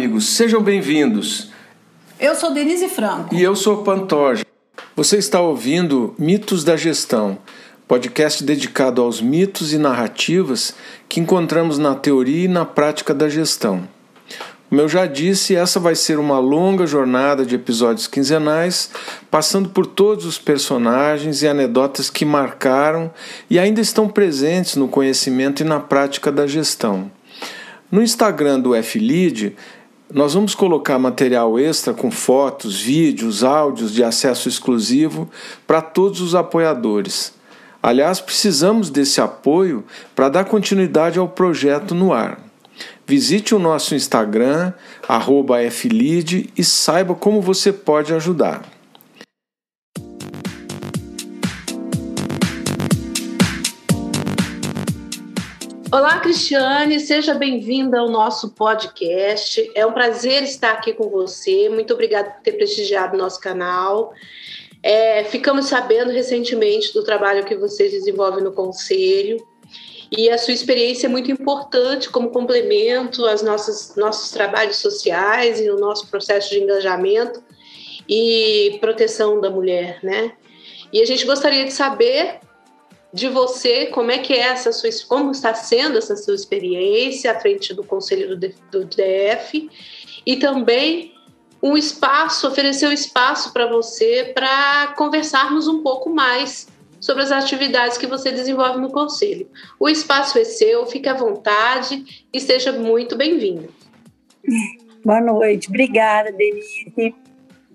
amigos, sejam bem-vindos. Eu sou Denise Franco. E eu sou Pantoja. Você está ouvindo Mitos da Gestão, podcast dedicado aos mitos e narrativas que encontramos na teoria e na prática da gestão. Como eu já disse, essa vai ser uma longa jornada de episódios quinzenais, passando por todos os personagens e anedotas que marcaram e ainda estão presentes no conhecimento e na prática da gestão. No Instagram do FLead, nós vamos colocar material extra com fotos, vídeos, áudios de acesso exclusivo para todos os apoiadores. Aliás, precisamos desse apoio para dar continuidade ao projeto no ar. Visite o nosso Instagram, FLead, e saiba como você pode ajudar. Olá, Cristiane, seja bem-vinda ao nosso podcast. É um prazer estar aqui com você. Muito obrigada por ter prestigiado nosso canal. É, ficamos sabendo recentemente do trabalho que você desenvolve no Conselho e a sua experiência é muito importante como complemento aos nossos, nossos trabalhos sociais e o nosso processo de engajamento e proteção da mulher, né? E a gente gostaria de saber de você como é que é essa sua, como está sendo essa sua experiência à frente do Conselho do, DF e também um espaço, oferecer um espaço para você para conversarmos um pouco mais sobre as atividades que você desenvolve no Conselho. O espaço é seu, fique à vontade e seja muito bem-vindo. Boa noite, obrigada, Denise.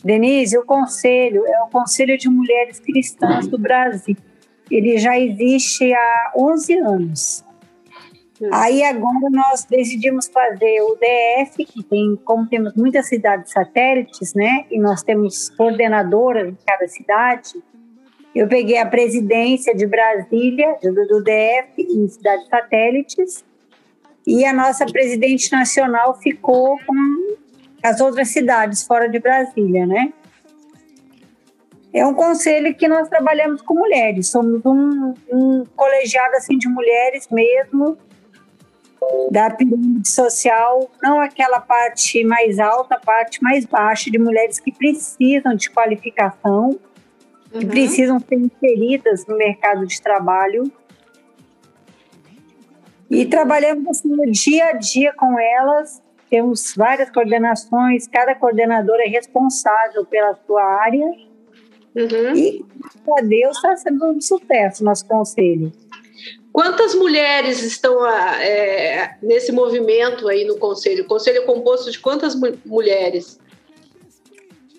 Denise, o Conselho é o Conselho de Mulheres Cristãs do Brasil. Ele já existe há 11 anos. Hum. Aí agora nós decidimos fazer o DF, que tem, como temos muitas cidades satélites, né, e nós temos coordenadoras em cada cidade, eu peguei a presidência de Brasília, do, do DF, em cidades satélites, e a nossa presidente nacional ficou com as outras cidades fora de Brasília, né? É um conselho que nós trabalhamos com mulheres, somos um, um colegiado assim de mulheres mesmo, da pirâmide social, não aquela parte mais alta, a parte mais baixa de mulheres que precisam de qualificação, uhum. que precisam ser inseridas no mercado de trabalho. E trabalhamos assim, no dia a dia com elas, temos várias coordenações, cada coordenadora é responsável pela sua área. Uhum. E, a Deus, está sendo um sucesso nosso conselho. Quantas mulheres estão ah, é, nesse movimento aí no conselho? O conselho é composto de quantas mu mulheres?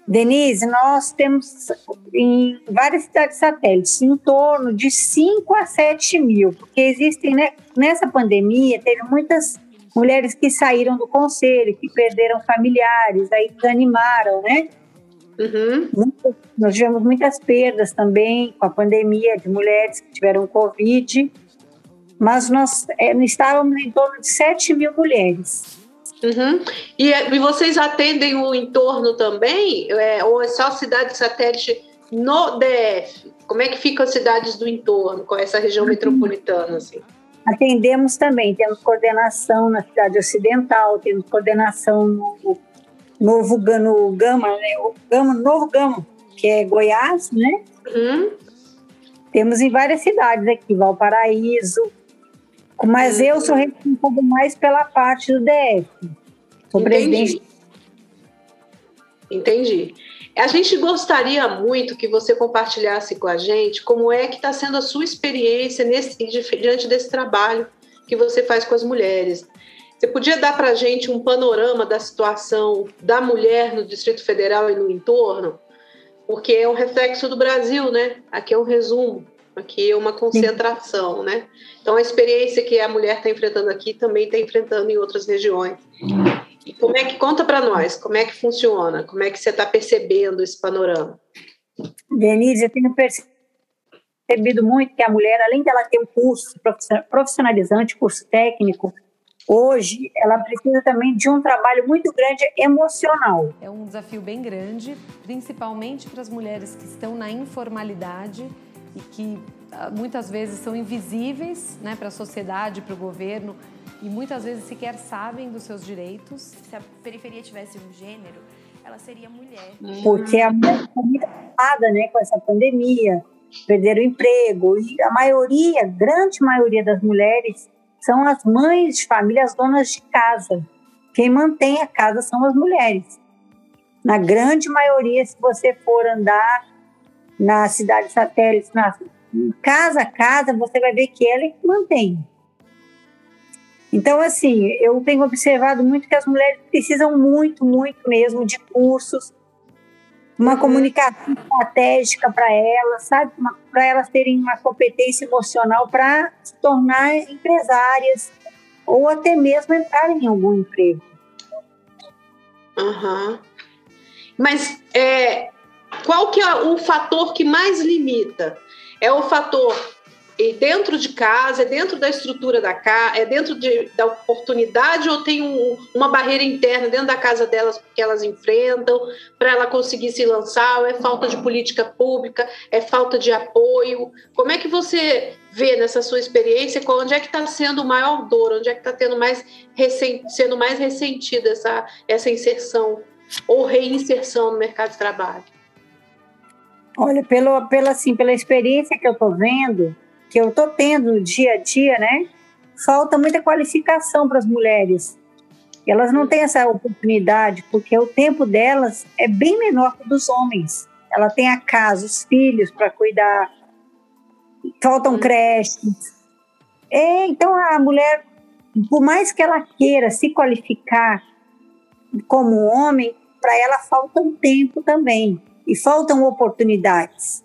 Denise, nós temos em várias cidades satélites em torno de 5 a 7 mil, porque existem, né, nessa pandemia, teve muitas mulheres que saíram do conselho, que perderam familiares, aí desanimaram, né? Uhum. Nós tivemos muitas perdas também com a pandemia de mulheres que tiveram Covid, mas nós é, estávamos em torno de 7 mil mulheres. Uhum. E, e, vocês atendem o entorno também? É, ou é só cidade satélite no DF? Como é que ficam as cidades do entorno, com essa região uhum. metropolitana? Assim? Atendemos também, temos coordenação na cidade ocidental, temos coordenação no Novo no Gama, né? o Gama, Novo Gama, que é Goiás, né? Uhum. Temos em várias cidades aqui, Valparaíso, mas eu sou responsável mais pela parte do DF. Sou Entendi. presidente. Entendi. A gente gostaria muito que você compartilhasse com a gente como é que está sendo a sua experiência nesse, diante desse trabalho que você faz com as mulheres. Você podia dar para a gente um panorama da situação da mulher no Distrito Federal e no entorno? Porque é um reflexo do Brasil, né? Aqui é um resumo. Aqui é uma concentração, né? Então, a experiência que a mulher está enfrentando aqui também está enfrentando em outras regiões. E como é que conta para nós? Como é que funciona? Como é que você está percebendo esse panorama? Denise, eu tenho percebido muito que a mulher, além dela ter um curso profissionalizante, curso técnico, hoje ela precisa também de um trabalho muito grande emocional. É um desafio bem grande, principalmente para as mulheres que estão na informalidade e que ah, muitas vezes são invisíveis né, para a sociedade, para o governo, e muitas vezes sequer sabem dos seus direitos. Se a periferia tivesse um gênero, ela seria mulher. Porque a mulher foi muito afetada né, com essa pandemia, perderam o emprego, e a maioria, grande maioria das mulheres são as mães de família, as donas de casa. Quem mantém a casa são as mulheres. Na grande maioria, se você for andar na cidade satélite, na casa a casa, você vai ver que ela é que mantém. Então, assim, eu tenho observado muito que as mulheres precisam muito, muito mesmo de cursos, uma uhum. comunicação estratégica para elas, sabe? Para elas terem uma competência emocional para se tornar empresárias ou até mesmo entrar em algum emprego. Uhum. Mas é, qual que é o fator que mais limita? É o fator e dentro de casa, é dentro da estrutura da casa, é dentro de, da oportunidade ou tem um, uma barreira interna dentro da casa delas que elas enfrentam para ela conseguir se lançar? Ou é falta de política pública? É falta de apoio? Como é que você vê nessa sua experiência onde é que está sendo o maior dor? Onde é que está tendo mais sendo mais ressentida essa, essa inserção ou reinserção no mercado de trabalho? Olha, pelo, pela, assim, pela experiência que eu estou vendo, que eu estou tendo dia a dia, né? Falta muita qualificação para as mulheres. Elas não têm essa oportunidade porque o tempo delas é bem menor que o dos homens. Ela tem a casa, os filhos para cuidar, faltam hum. creches. É, então a mulher, por mais que ela queira se qualificar como homem, para ela falta um tempo também e faltam oportunidades.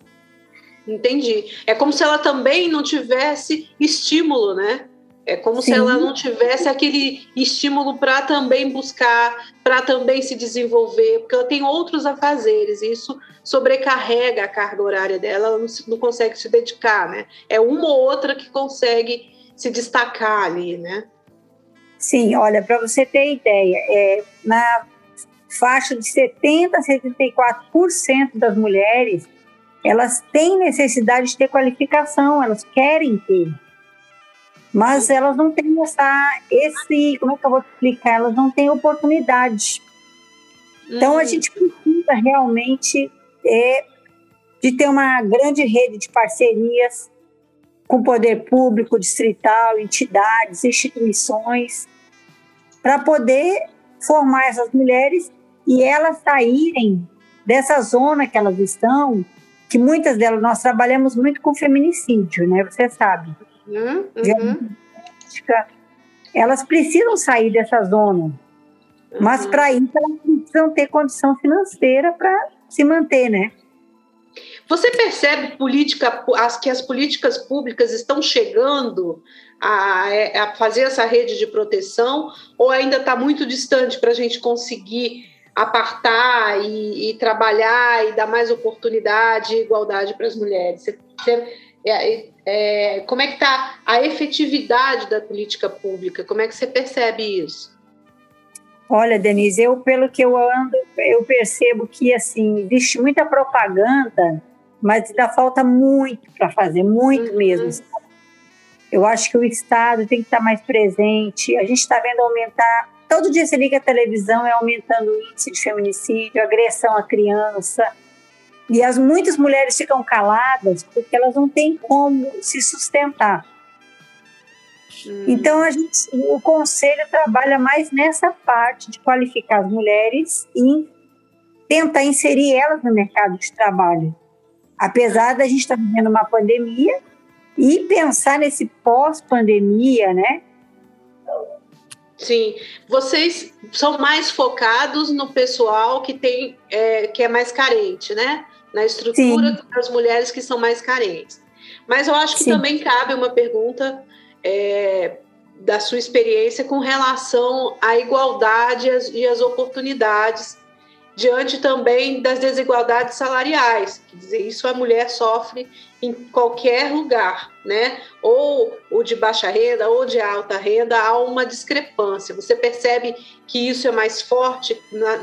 Entendi. É como se ela também não tivesse estímulo, né? É como Sim. se ela não tivesse aquele estímulo para também buscar, para também se desenvolver, porque ela tem outros afazeres, e isso sobrecarrega a carga horária dela, ela não, se, não consegue se dedicar, né? É uma ou outra que consegue se destacar ali, né? Sim, olha, para você ter ideia, é, na faixa de 70% a 74% das mulheres elas têm necessidade de ter qualificação, elas querem ter. Mas elas não têm essa, esse, como é que eu vou explicar? Elas não têm oportunidade. Então a hum. gente precisa realmente é, de ter uma grande rede de parcerias com o poder público, distrital, entidades, instituições, para poder formar essas mulheres e elas saírem dessa zona que elas estão que muitas delas nós trabalhamos muito com feminicídio, né? Você sabe. Uhum, uhum. Elas precisam sair dessa zona, uhum. mas para isso elas precisam ter condição financeira para se manter, né? Você percebe política, as, que as políticas públicas estão chegando a, a fazer essa rede de proteção ou ainda está muito distante para a gente conseguir apartar e, e, trabalhar e dar mais oportunidade e igualdade para as mulheres? Você, você, é, é, como é que está a efetividade da política pública? Como é que você percebe isso? Olha, Denise, eu pelo que eu ando, eu percebo que assim existe muita propaganda, mas ainda falta muito para fazer, muito uhum. mesmo. Eu acho que o Estado tem que estar mais presente. A gente está vendo aumentar Todo dia você liga a televisão, é aumentando o índice de feminicídio, agressão à criança. E as muitas mulheres ficam caladas porque elas não têm como se sustentar. Hum. Então a gente, o conselho trabalha mais nessa parte de qualificar as mulheres e tentar inserir elas no mercado de trabalho. Apesar da gente estar vivendo uma pandemia e pensar nesse pós-pandemia, né? Sim, vocês são mais focados no pessoal que tem é, que é mais carente, né? Na estrutura Sim. das mulheres que são mais carentes. Mas eu acho que Sim. também cabe uma pergunta é, da sua experiência com relação à igualdade e as, as oportunidades diante também das desigualdades salariais. Quer dizer, isso a mulher sofre em qualquer lugar, né? Ou o de baixa renda ou de alta renda, há uma discrepância. Você percebe que isso é mais forte, na,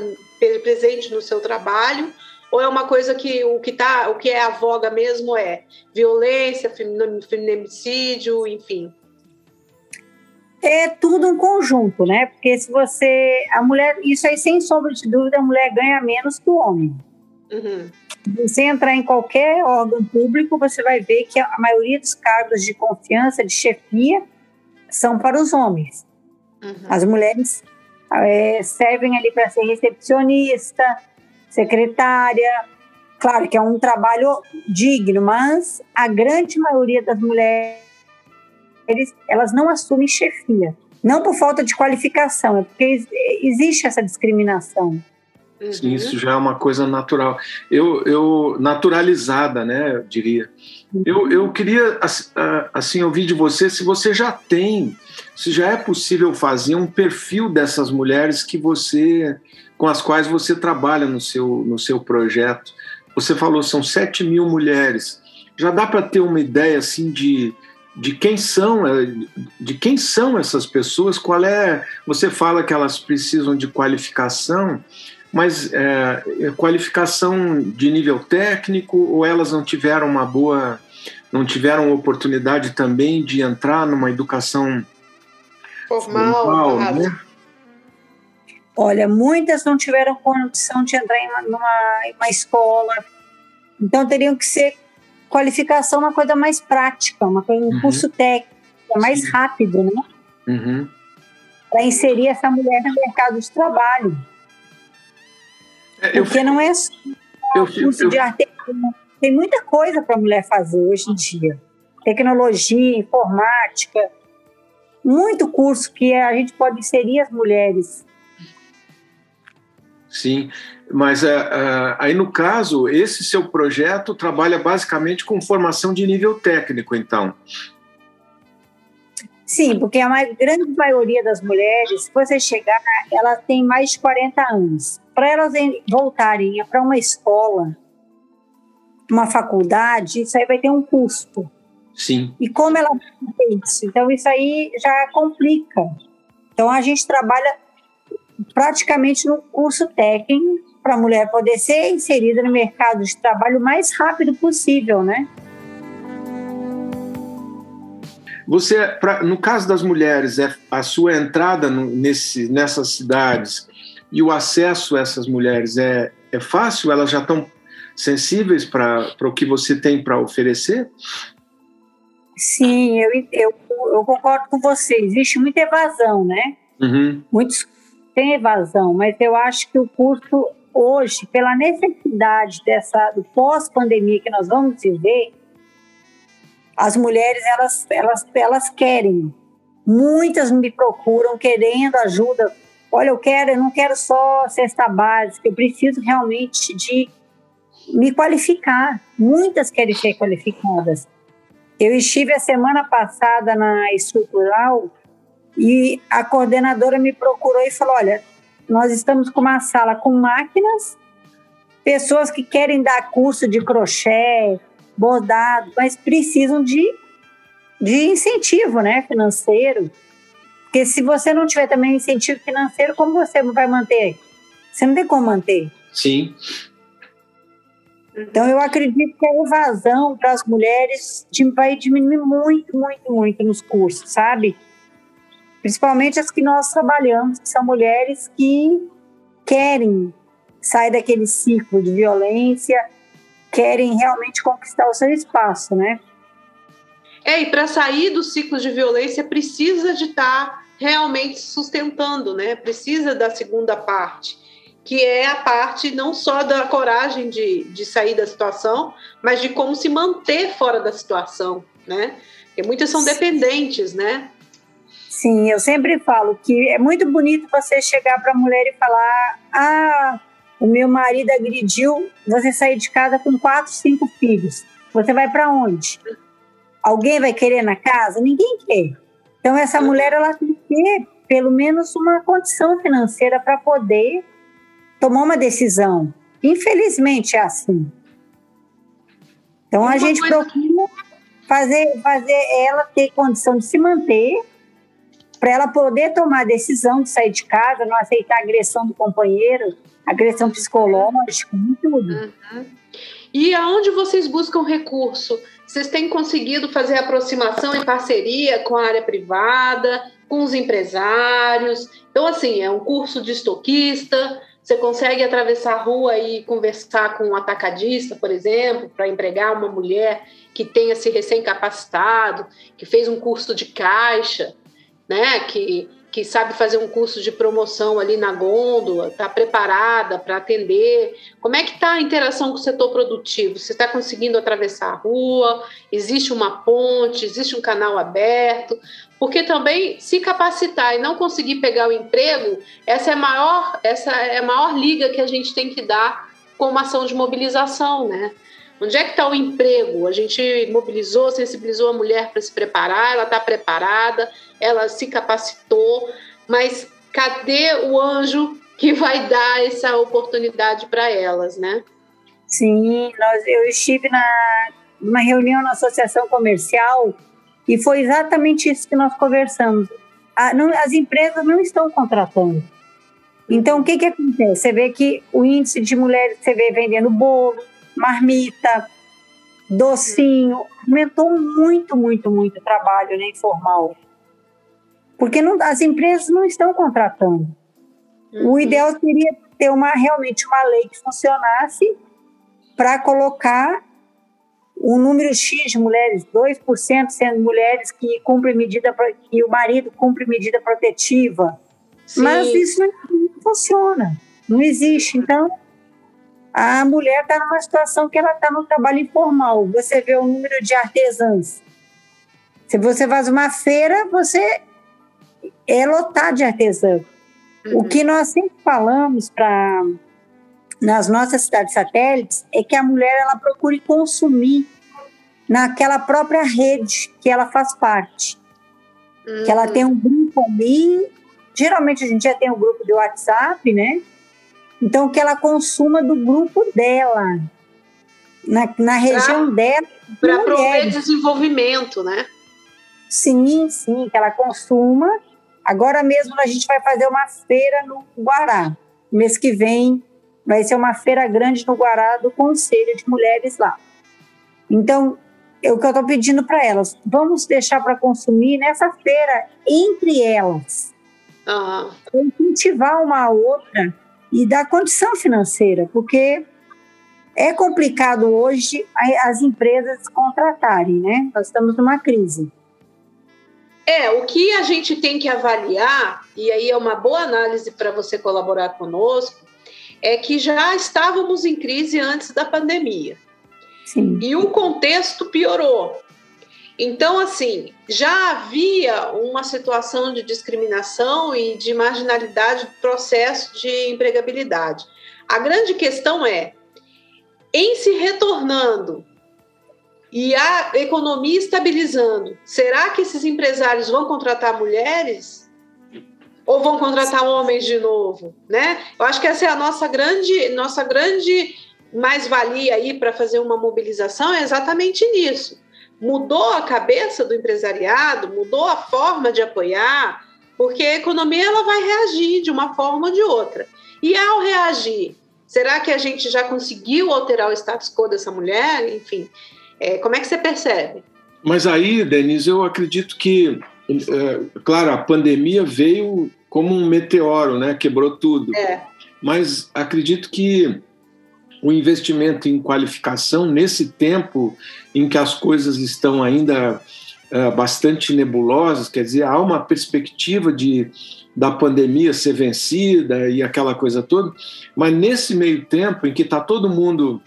presente no seu trabalho, ou é uma coisa que o que tá, o que é a voga mesmo é violência, feminicídio, enfim? É tudo um conjunto, né? Porque se você. A mulher, isso aí, sem sombra de dúvida, a mulher ganha menos que o homem. Uhum. Você entrar em qualquer órgão público, você vai ver que a maioria dos cargos de confiança, de chefia, são para os homens. Uhum. As mulheres é, servem ali para ser recepcionista, secretária. Claro que é um trabalho digno, mas a grande maioria das mulheres elas não assumem chefia. Não por falta de qualificação, é porque existe essa discriminação. Sim, isso já é uma coisa natural. Eu, eu naturalizada, né, eu diria. Eu, eu queria assim ouvir de você se você já tem, se já é possível fazer um perfil dessas mulheres que você, com as quais você trabalha no seu no seu projeto. Você falou são 7 mil mulheres. Já dá para ter uma ideia assim de de quem são de quem são essas pessoas? Qual é? Você fala que elas precisam de qualificação mas é, é, qualificação de nível técnico ou elas não tiveram uma boa, não tiveram oportunidade também de entrar numa educação formal, formal né? Olha, muitas não tiveram condição de entrar em uma, numa, uma escola, então teriam que ser qualificação uma coisa mais prática, uma coisa, um uhum. curso técnico, é mais Sim. rápido, né? Uhum. Para inserir essa mulher no mercado de trabalho. É, eu, Porque não é só eu, curso eu, de arte. Tem muita coisa para a mulher fazer hoje em dia. Tecnologia, informática, muito curso que a gente pode inserir as mulheres. Sim, mas uh, uh, aí no caso, esse seu projeto trabalha basicamente com formação de nível técnico, então. Sim, porque a mais, grande maioria das mulheres, se você chegar, ela tem mais de 40 anos. Para elas voltarem para uma escola, uma faculdade, isso aí vai ter um custo. Sim. E como ela isso? Então, isso aí já complica. Então, a gente trabalha praticamente no curso técnico para a mulher poder ser inserida no mercado de trabalho o mais rápido possível, né? Você, pra, no caso das mulheres, é a sua entrada no, nesse, nessas cidades e o acesso a essas mulheres é, é fácil? Elas já estão sensíveis para o que você tem para oferecer? Sim, eu, eu, eu, concordo com você. Existe muita evasão, né? Uhum. Muitos têm evasão, mas eu acho que o curso hoje, pela necessidade dessa do pós-pandemia que nós vamos viver, as mulheres elas, elas, elas querem. Muitas me procuram querendo ajuda. Olha, eu quero, eu não quero só cesta básica, eu preciso realmente de me qualificar. Muitas querem ser qualificadas. Eu estive a semana passada na estrutural e a coordenadora me procurou e falou: Olha, nós estamos com uma sala com máquinas, pessoas que querem dar curso de crochê, bordado, mas precisam de, de incentivo né, financeiro. Porque se você não tiver também incentivo financeiro, como você vai manter? Você não tem como manter. Sim. Então, eu acredito que a evasão para as mulheres vai diminuir muito, muito, muito nos cursos, sabe? Principalmente as que nós trabalhamos, que são mulheres que querem sair daquele ciclo de violência, querem realmente conquistar o seu espaço, né? É, e para sair do ciclo de violência precisa de estar tá realmente sustentando, né? Precisa da segunda parte, que é a parte não só da coragem de, de sair da situação, mas de como se manter fora da situação, né? Porque muitas são dependentes, né? Sim, eu sempre falo que é muito bonito você chegar para a mulher e falar: ah, o meu marido agrediu, você sair de casa com quatro, cinco filhos. Você vai para onde? Alguém vai querer na casa? Ninguém quer. Então essa mulher ela tem que ter pelo menos uma condição financeira para poder tomar uma decisão. Infelizmente é assim. Então a gente procura fazer, fazer ela ter condição de se manter para ela poder tomar a decisão de sair de casa, não aceitar a agressão do companheiro, agressão psicológica, tudo. Uhum. E aonde vocês buscam recurso? Vocês têm conseguido fazer aproximação em parceria com a área privada? com os empresários. Então, assim, é um curso de estoquista, você consegue atravessar a rua e conversar com um atacadista, por exemplo, para empregar uma mulher que tenha se recém-capacitado, que fez um curso de caixa, né? Que, que sabe fazer um curso de promoção ali na gôndola, está preparada para atender. Como é que está a interação com o setor produtivo? Você está conseguindo atravessar a rua? Existe uma ponte? Existe um canal aberto? Porque também se capacitar e não conseguir pegar o emprego, essa é a maior, essa é a maior liga que a gente tem que dar com uma ação de mobilização, né? Onde é que está o emprego? A gente mobilizou, sensibilizou a mulher para se preparar, ela está preparada, ela se capacitou, mas cadê o anjo que vai dar essa oportunidade para elas, né? Sim, nós, eu estive na, numa reunião na associação comercial e foi exatamente isso que nós conversamos. A, não, as empresas não estão contratando. Então, o que, que acontece? Você vê que o índice de mulheres, você vê vendendo bolo, marmita, docinho, aumentou muito, muito, muito o trabalho né, informal. Porque não, as empresas não estão contratando. Uhum. O ideal seria ter uma, realmente uma lei que funcionasse para colocar o número X de mulheres, 2% sendo mulheres que cumprem medida, que o marido cumpre medida protetiva. Sim. Mas isso não, não, funciona, não existe. Então, a mulher está numa situação que ela está no trabalho informal. Você vê o número de artesãs. Se você faz uma feira, você é lotado de artesã. Uhum. O que nós sempre falamos para nas nossas cidades satélites é que a mulher ela procure consumir naquela própria rede que ela faz parte. Uhum. Que ela tem um grupo ali, geralmente a gente já tem um grupo de WhatsApp, né? Então que ela consuma do grupo dela, na, na região pra, dela. Para promover desenvolvimento, né? Sim, sim, que ela consuma. Agora mesmo a gente vai fazer uma feira no Guará. Mês que vem vai ser uma feira grande no Guará do Conselho de Mulheres lá. Então, é o que eu estou pedindo para elas, vamos deixar para consumir nessa feira entre elas. Uhum. Incentivar uma a outra e dar condição financeira, porque é complicado hoje as empresas contratarem, né? Nós estamos numa crise. É, o que a gente tem que avaliar, e aí é uma boa análise para você colaborar conosco, é que já estávamos em crise antes da pandemia. Sim. E o contexto piorou. Então, assim, já havia uma situação de discriminação e de marginalidade do processo de empregabilidade. A grande questão é, em se retornando e a economia estabilizando, será que esses empresários vão contratar mulheres? Ou vão contratar homens de novo, né? Eu acho que essa é a nossa grande, nossa grande mais-valia aí para fazer uma mobilização é exatamente nisso. Mudou a cabeça do empresariado, mudou a forma de apoiar, porque a economia ela vai reagir de uma forma ou de outra. E ao reagir, será que a gente já conseguiu alterar o status quo dessa mulher? Enfim, é, como é que você percebe? Mas aí, Denise, eu acredito que, é, claro, a pandemia veio como um meteoro, né? Quebrou tudo. É. Mas acredito que o investimento em qualificação nesse tempo em que as coisas estão ainda uh, bastante nebulosas, quer dizer, há uma perspectiva de da pandemia ser vencida e aquela coisa toda, mas nesse meio tempo em que está todo mundo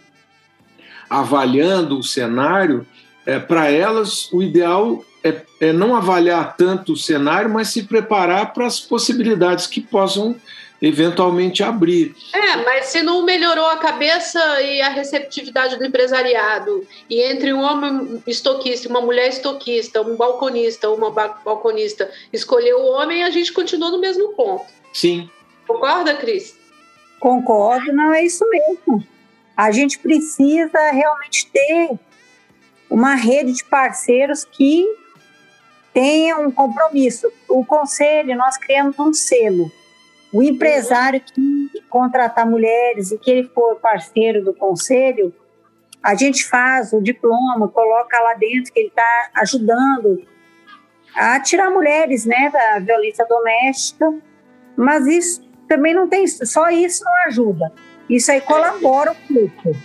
avaliando o cenário, é, para elas o ideal é, é, não avaliar tanto o cenário, mas se preparar para as possibilidades que possam eventualmente abrir. É, mas se não melhorou a cabeça e a receptividade do empresariado, e entre um homem estoquista, uma mulher estoquista, um balconista, uma balconista, escolher o homem, a gente continua no mesmo ponto. Sim. Concorda, Cris? Concordo, não é isso mesmo. A gente precisa realmente ter uma rede de parceiros que tenham um compromisso. O conselho, nós criamos um selo. O empresário que contratar mulheres e que ele for parceiro do conselho, a gente faz o diploma, coloca lá dentro que ele está ajudando a tirar mulheres né, da violência doméstica, mas isso também não tem, só isso não ajuda. Isso aí colabora um pouco.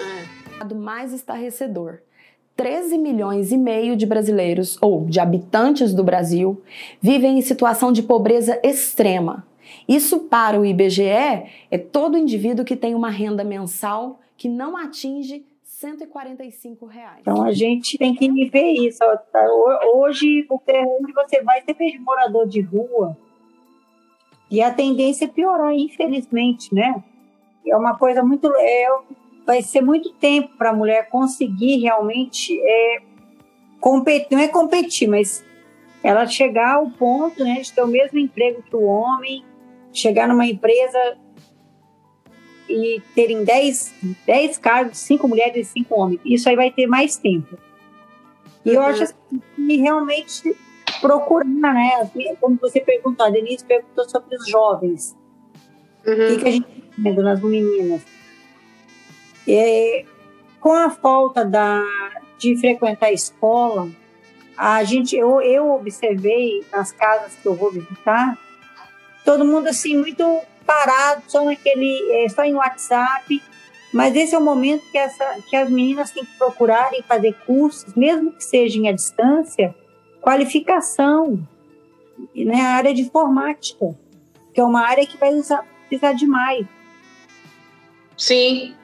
É. Mais estarrecedor. 13 milhões e meio de brasileiros, ou de habitantes do Brasil, vivem em situação de pobreza extrema. Isso, para o IBGE, é todo indivíduo que tem uma renda mensal que não atinge 145 reais. Então a gente tem que ver isso. Hoje, onde você vai, você vê morador de rua e a tendência é piorar, infelizmente, né? É uma coisa muito. É, vai ser muito tempo para a mulher conseguir realmente é, competir, não é competir, mas ela chegar ao ponto né, de ter o mesmo emprego que o homem, chegar numa empresa e terem 10, 10 cargos, 5 mulheres e 5 homens. Isso aí vai ter mais tempo. E uhum. eu acho assim, que realmente procurar, né? Como você perguntou, a Denise perguntou sobre os jovens. Uhum. O que, que a gente está vendo nas meninas? É, com a falta da, de frequentar a escola, a gente, eu, eu observei nas casas que eu vou visitar, todo mundo assim muito parado, só naquele, é, só em WhatsApp. Mas esse é o momento que, essa, que as meninas têm que procurar e fazer cursos, mesmo que sejam à distância, qualificação na né, área de informática, que é uma área que vai usar, precisar demais. Sim.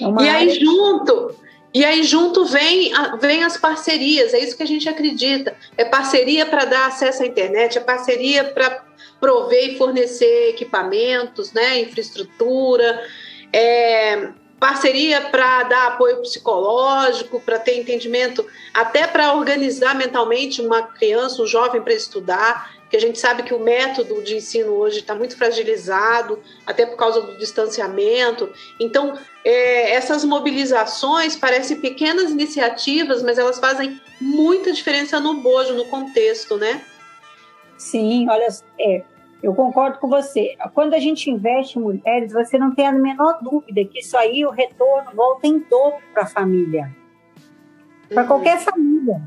É e aí junto, e aí junto vem, vem as parcerias, é isso que a gente acredita. É parceria para dar acesso à internet, é parceria para prover e fornecer equipamentos, né, infraestrutura, é, parceria para dar apoio psicológico, para ter entendimento, até para organizar mentalmente uma criança, um jovem para estudar, que a gente sabe que o método de ensino hoje está muito fragilizado, até por causa do distanciamento. Então, é, essas mobilizações parecem pequenas iniciativas, mas elas fazem muita diferença no bojo, no contexto, né? Sim, olha, é, eu concordo com você. Quando a gente investe em mulheres, você não tem a menor dúvida que isso aí, o retorno volta em dobro para a família. Para uhum. qualquer família.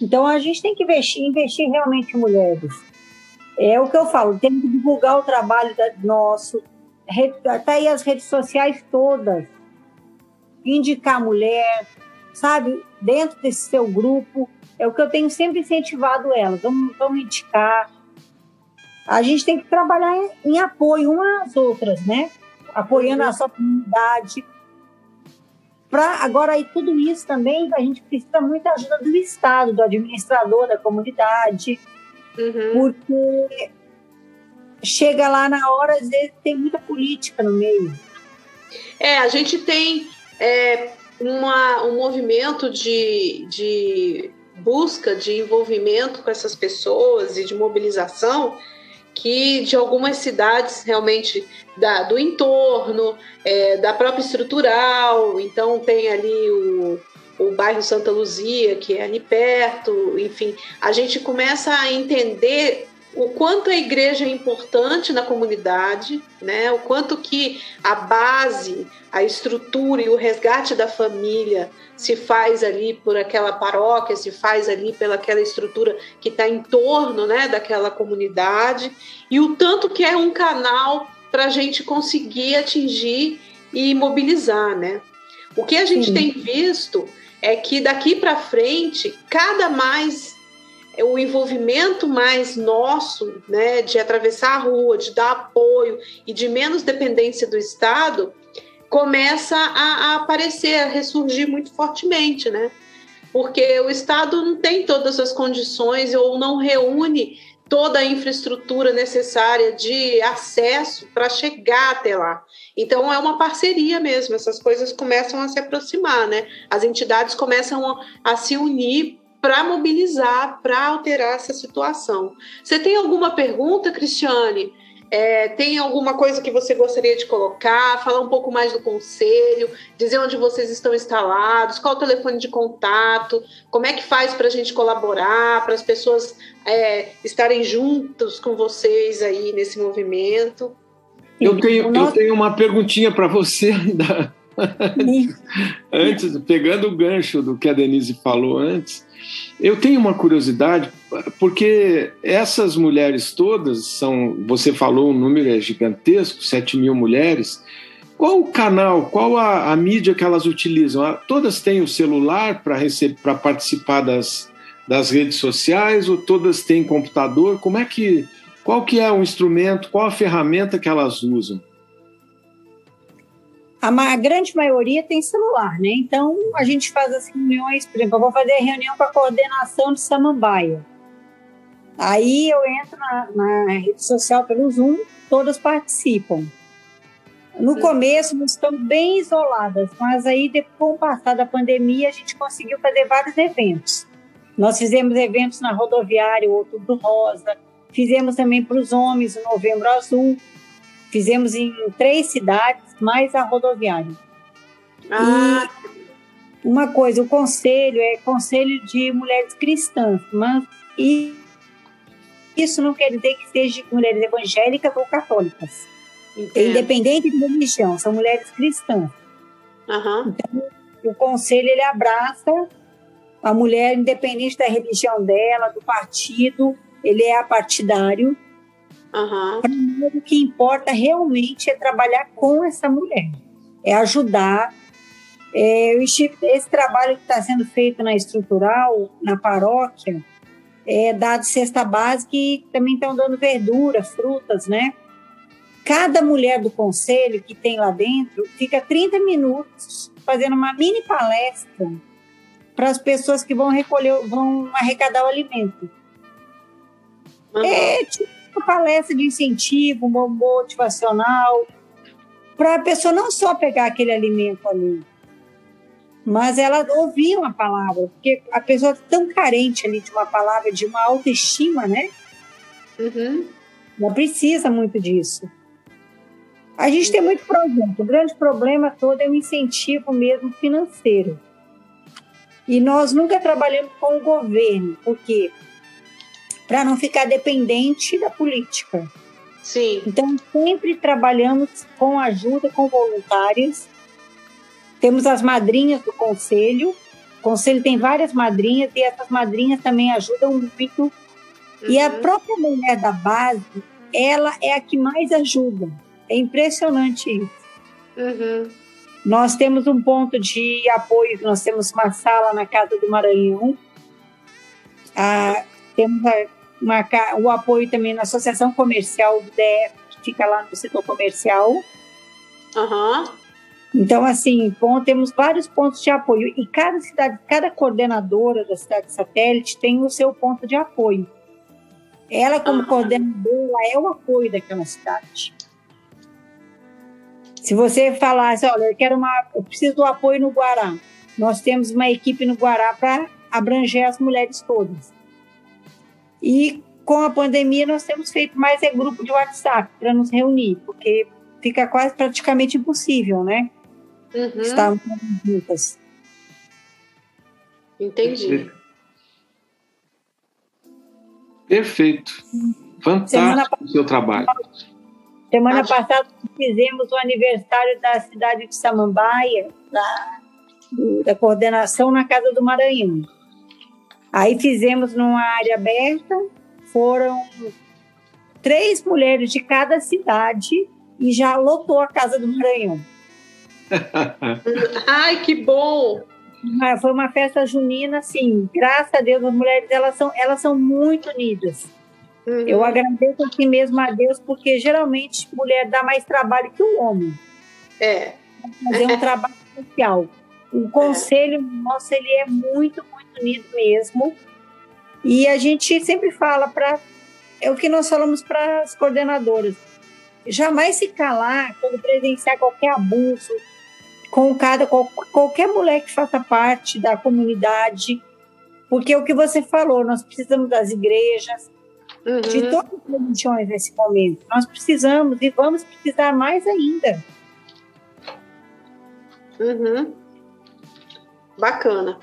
Então a gente tem que investir, investir realmente em mulheres. É o que eu falo, tem que divulgar o trabalho nosso, até aí as redes sociais todas, indicar a mulher, sabe, dentro desse seu grupo, é o que eu tenho sempre incentivado elas, vamos, vamos indicar, a gente tem que trabalhar em, em apoio umas às outras, né? Apoiando a sua comunidade. Pra, agora, aí, tudo isso também, a gente precisa muita ajuda do Estado, do administrador da comunidade, uhum. porque chega lá na hora, às vezes tem muita política no meio. É, a gente tem é, uma, um movimento de, de busca de envolvimento com essas pessoas e de mobilização que de algumas cidades realmente da, do entorno, é, da própria estrutural, então tem ali o, o bairro Santa Luzia, que é ali perto, enfim, a gente começa a entender o quanto a igreja é importante na comunidade, né? O quanto que a base, a estrutura e o resgate da família se faz ali por aquela paróquia, se faz ali pelaquela estrutura que está em torno, né, daquela comunidade e o tanto que é um canal para a gente conseguir atingir e mobilizar, né? O que a gente Sim. tem visto é que daqui para frente, cada mais o envolvimento mais nosso, né, de atravessar a rua, de dar apoio e de menos dependência do Estado, começa a, a aparecer, a ressurgir muito fortemente, né? Porque o Estado não tem todas as condições ou não reúne toda a infraestrutura necessária de acesso para chegar até lá. Então é uma parceria mesmo, essas coisas começam a se aproximar, né? As entidades começam a, a se unir para mobilizar, para alterar essa situação. Você tem alguma pergunta, Cristiane? É, tem alguma coisa que você gostaria de colocar? Falar um pouco mais do conselho, dizer onde vocês estão instalados, qual o telefone de contato, como é que faz para a gente colaborar, para as pessoas é, estarem juntos com vocês aí nesse movimento? Eu tenho, eu tenho uma perguntinha para você da, antes, pegando o gancho do que a Denise falou antes, eu tenho uma curiosidade, porque essas mulheres todas são, você falou, um número é gigantesco, 7 mil mulheres. Qual o canal, qual a, a mídia que elas utilizam? Todas têm o celular para participar das, das redes sociais ou todas têm computador? Como é que, qual que é o instrumento, qual a ferramenta que elas usam? A, a, grande maioria tem celular, né? Então a gente faz as reuniões, por exemplo, eu vou fazer a reunião com a coordenação de Samambaia. Aí eu entro na, na rede social pelo Zoom, todas participam. No começo nós estamos bem isoladas, mas aí com o passar da pandemia a gente conseguiu fazer vários eventos. Nós fizemos eventos na rodoviária, o Outubro Rosa, fizemos também para os homens o Novembro Azul, fizemos em três cidades, mais a rodoviária. Ah. E uma coisa, o conselho é conselho de mulheres cristãs, mas e isso não quer dizer que seja mulheres evangélicas ou católicas. Entendo. Independente de religião, são mulheres cristãs. Uhum. Então, o conselho ele abraça a mulher, independente da religião dela, do partido, ele é apartidário. Uhum. O que importa realmente é trabalhar com essa mulher, é ajudar. É, esse trabalho que está sendo feito na estrutural, na paróquia, é dado cesta básica e também estão dando verduras, frutas, né? Cada mulher do conselho que tem lá dentro fica 30 minutos fazendo uma mini palestra para as pessoas que vão recolher, vão arrecadar o alimento. Uhum. É tipo uma palestra de incentivo, motivacional, para a pessoa não só pegar aquele alimento ali, mas ela ouvir uma palavra, porque a pessoa é tão carente ali de uma palavra, de uma autoestima, né? Uhum. Ela precisa muito disso. A gente tem muito projeto. O grande problema todo é o incentivo mesmo financeiro. E nós nunca trabalhamos com o governo, porque para não ficar dependente da política. Sim. Então sempre trabalhamos com ajuda com voluntários. Temos as madrinhas do conselho. O conselho tem várias madrinhas e essas madrinhas também ajudam muito. Uhum. E a uhum. própria mulher da base, ela é a que mais ajuda é impressionante isso. Uhum. Nós temos um ponto de apoio, nós temos uma sala na Casa do Maranhão, ah, temos uma, o apoio também na Associação Comercial do DF, que fica lá no setor comercial. Uhum. Então, assim, bom, temos vários pontos de apoio e cada cidade, cada coordenadora da cidade satélite tem o seu ponto de apoio. Ela, como uhum. coordenadora, é o apoio daquela cidade. Se você falasse, olha, eu quero uma, eu preciso do apoio no Guará, nós temos uma equipe no Guará para abranger as mulheres todas. E com a pandemia nós temos feito mais é grupo de WhatsApp para nos reunir, porque fica quase praticamente impossível, né? Uhum. Estarmos juntas. Entendi. Perfeito. Fantástico o seu trabalho. Semana Acho... passada fizemos o aniversário da cidade de Samambaia, da, da coordenação na Casa do Maranhão. Aí fizemos numa área aberta, foram três mulheres de cada cidade e já lotou a Casa do Maranhão. Ai, que bom! Ah, foi uma festa junina, assim, graças a Deus, as mulheres elas são, elas são muito unidas. Uhum. Eu agradeço aqui mesmo a Deus, porque geralmente mulher dá mais trabalho que o homem. É. Fazer um trabalho social. O conselho é. nosso ele é muito, muito unido mesmo. E a gente sempre fala para é o que nós falamos para as coordenadoras. Jamais se calar quando presenciar qualquer abuso com cada qualquer mulher que faça parte da comunidade, porque é o que você falou, nós precisamos das igrejas, uhum. de todas as religiões nesse momento. Nós precisamos e vamos precisar mais ainda. Uhum. Bacana.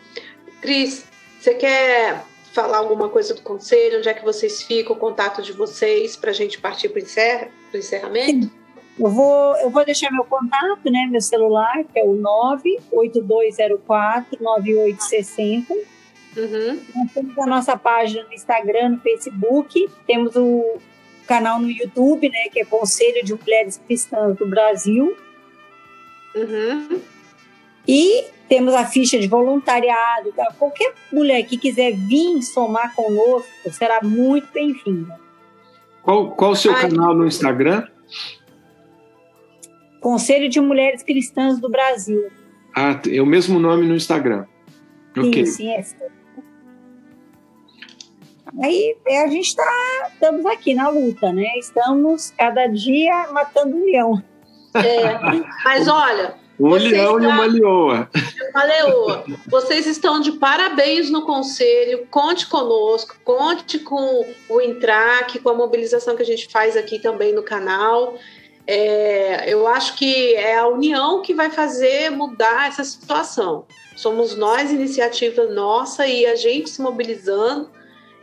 Cris, você quer falar alguma coisa do conselho? Onde é que vocês ficam? O contato de vocês para a gente partir para o encerramento? Sim. Eu vou, eu vou deixar meu contato, né, meu celular, que é o 98204-9860. Uhum. Nós temos a nossa página no Instagram, no Facebook, temos o canal no YouTube, né, que é Conselho de Mulheres Cristãs do Brasil. Uhum. E temos a ficha de voluntariado. Tá? Qualquer mulher que quiser vir somar conosco será muito bem-vinda. Qual, qual o seu Ai. canal no Instagram? Conselho de Mulheres Cristãs do Brasil. Ah, é o mesmo nome no Instagram. Sim, sim, é. Aí é, a gente está, estamos aqui na luta, né? Estamos cada dia matando um leão. É, mas olha, Um leão e uma leoa. uma leoa, vocês estão de parabéns no conselho. Conte conosco, conte com o Intrac, com a mobilização que a gente faz aqui também no canal. É, eu acho que é a união que vai fazer mudar essa situação. Somos nós, iniciativa nossa, e a gente se mobilizando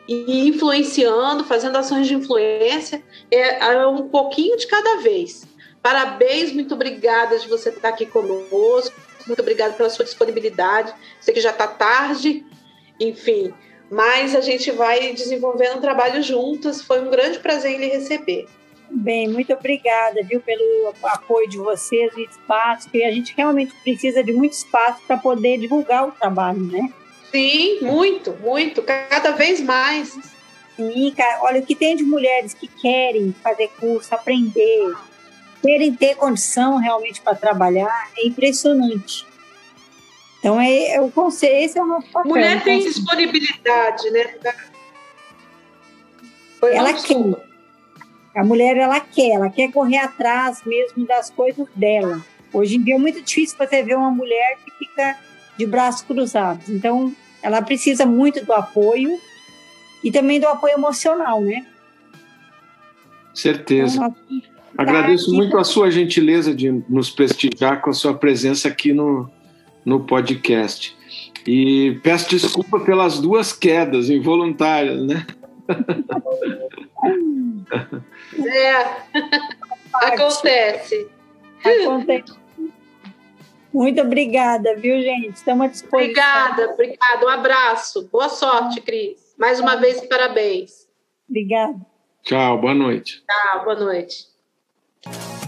e influenciando, fazendo ações de influência, é, é um pouquinho de cada vez. Parabéns, muito obrigada de você estar aqui conosco, muito obrigada pela sua disponibilidade. Sei que já está tarde, enfim, mas a gente vai desenvolvendo um trabalho juntas. Foi um grande prazer em lhe receber. Bem, muito obrigada, viu, pelo apoio de vocês, o espaço, que a gente realmente precisa de muito espaço para poder divulgar o trabalho, né? Sim, muito, muito, cada vez mais. Sim, cara, olha, o que tem de mulheres que querem fazer curso, aprender, querem ter condição realmente para trabalhar, é impressionante. Então, é, é o conselho, esse é o nosso papel. Mulher o tem disponibilidade, né? Foi Ela desculpa. A mulher, ela quer, ela quer correr atrás mesmo das coisas dela. Hoje em dia é muito difícil você ver uma mulher que fica de braços cruzados. Então, ela precisa muito do apoio e também do apoio emocional, né? Certeza. Então, nós- Agradeço muito a sua gentileza de nos prestigiar com a sua presença aqui no, no podcast. E peço desculpa pelas duas quedas involuntárias, né? É, acontece. Acontece. Muito obrigada, viu, gente? Estamos à disposição. Obrigada, obrigada. Um abraço. Boa sorte, Cris. Mais uma vez, parabéns. Obrigada. Tchau, boa noite. Tchau, boa noite. Bye.